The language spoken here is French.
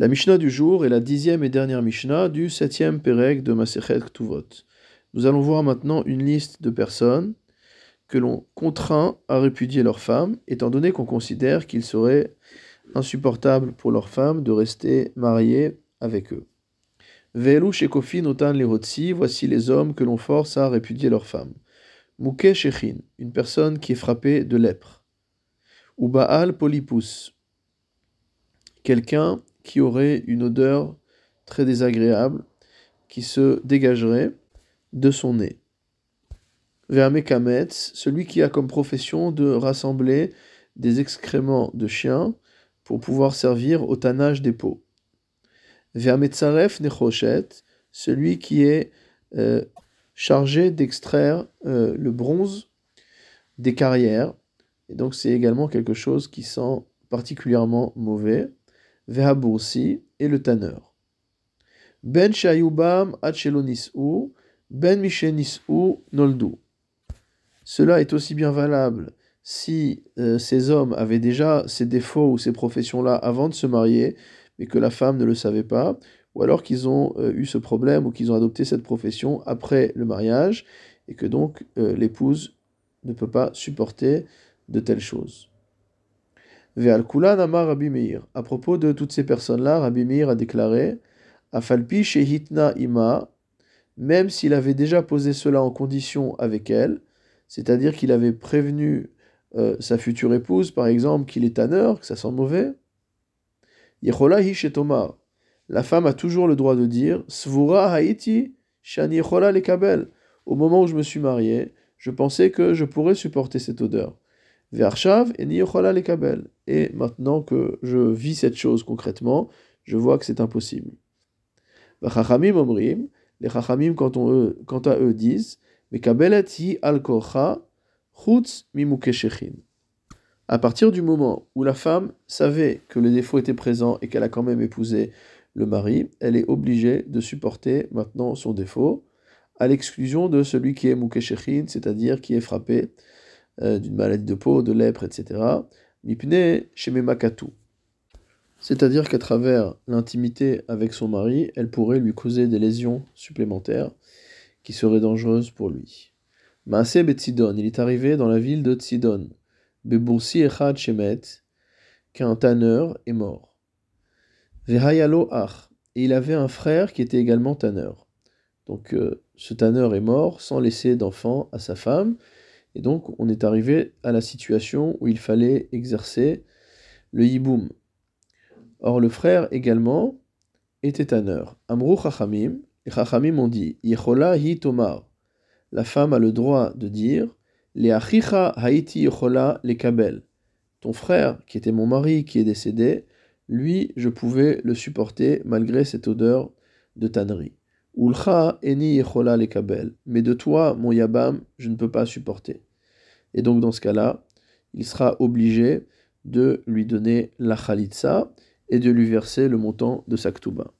La Mishnah du jour est la dixième et dernière Mishnah du septième Pérec de Masechet Ktuvot. Nous allons voir maintenant une liste de personnes que l'on contraint à répudier leur femme, étant donné qu'on considère qu'il serait insupportable pour leur femme de rester mariée avec eux. Ve'elu shekofin otan lehotsi, voici les hommes que l'on force à répudier leur femme. Mouke shechin, une personne qui est frappée de lèpre. Ou Baal polypus, quelqu'un qui aurait une odeur très désagréable qui se dégagerait de son nez. Vermekametz, celui qui a comme profession de rassembler des excréments de chiens pour pouvoir servir au tannage des peaux. Vermetzaref nechoshet, celui qui est euh, chargé d'extraire euh, le bronze des carrières. Et donc c'est également quelque chose qui sent particulièrement mauvais. Et le tanneur. Ben Shayubam ou Ben ou Noldu. Cela est aussi bien valable si euh, ces hommes avaient déjà ces défauts ou ces professions-là avant de se marier, mais que la femme ne le savait pas, ou alors qu'ils ont euh, eu ce problème ou qu'ils ont adopté cette profession après le mariage, et que donc euh, l'épouse ne peut pas supporter de telles choses. Rabbi Meir. À propos de toutes ces personnes-là, Rabbi Meir a déclaré Afalpi Shehitna Ima, même s'il avait déjà posé cela en condition avec elle, c'est-à-dire qu'il avait prévenu euh, sa future épouse, par exemple, qu'il est tanneur, que ça sent mauvais. Yechola Tomar. La femme a toujours le droit de dire Svura Haiti Shani le Kabel. Au moment où je me suis marié, je pensais que je pourrais supporter cette odeur. Et les maintenant que je vis cette chose concrètement, je vois que c'est impossible. Chachamim omrim, les chachamim quant, à eux disent, À partir du moment où la femme savait que le défaut était présent et qu'elle a quand même épousé le mari, elle est obligée de supporter maintenant son défaut, à l'exclusion de celui qui est mukeshechin, c'est-à-dire qui est frappé euh, d'une maladie de peau, de lèpre, etc. Mipne shememakatu. C'est-à-dire qu'à travers l'intimité avec son mari, elle pourrait lui causer des lésions supplémentaires qui seraient dangereuses pour lui. Maase Betsidon, il est arrivé dans la ville de Tsidon. Bebursi Echad Shemet, qu'un tanneur est mort. Vehayalo Ach, et il avait un frère qui était également tanneur. Donc euh, ce tanneur est mort sans laisser d'enfant à sa femme, et donc, on est arrivé à la situation où il fallait exercer le yiboum. Or, le frère également était tanneur. Amrou chachamim, les chachamim ont dit Yechola hi tomar. La femme a le droit de dire Le achicha haiti yechola le kabel. Ton frère, qui était mon mari, qui est décédé, lui, je pouvais le supporter malgré cette odeur de tannerie. Ulcha eni yechola. Mais de toi, mon yabam, je ne peux pas supporter. Et donc dans ce cas-là, il sera obligé de lui donner la khalitsa et de lui verser le montant de sa ktouba.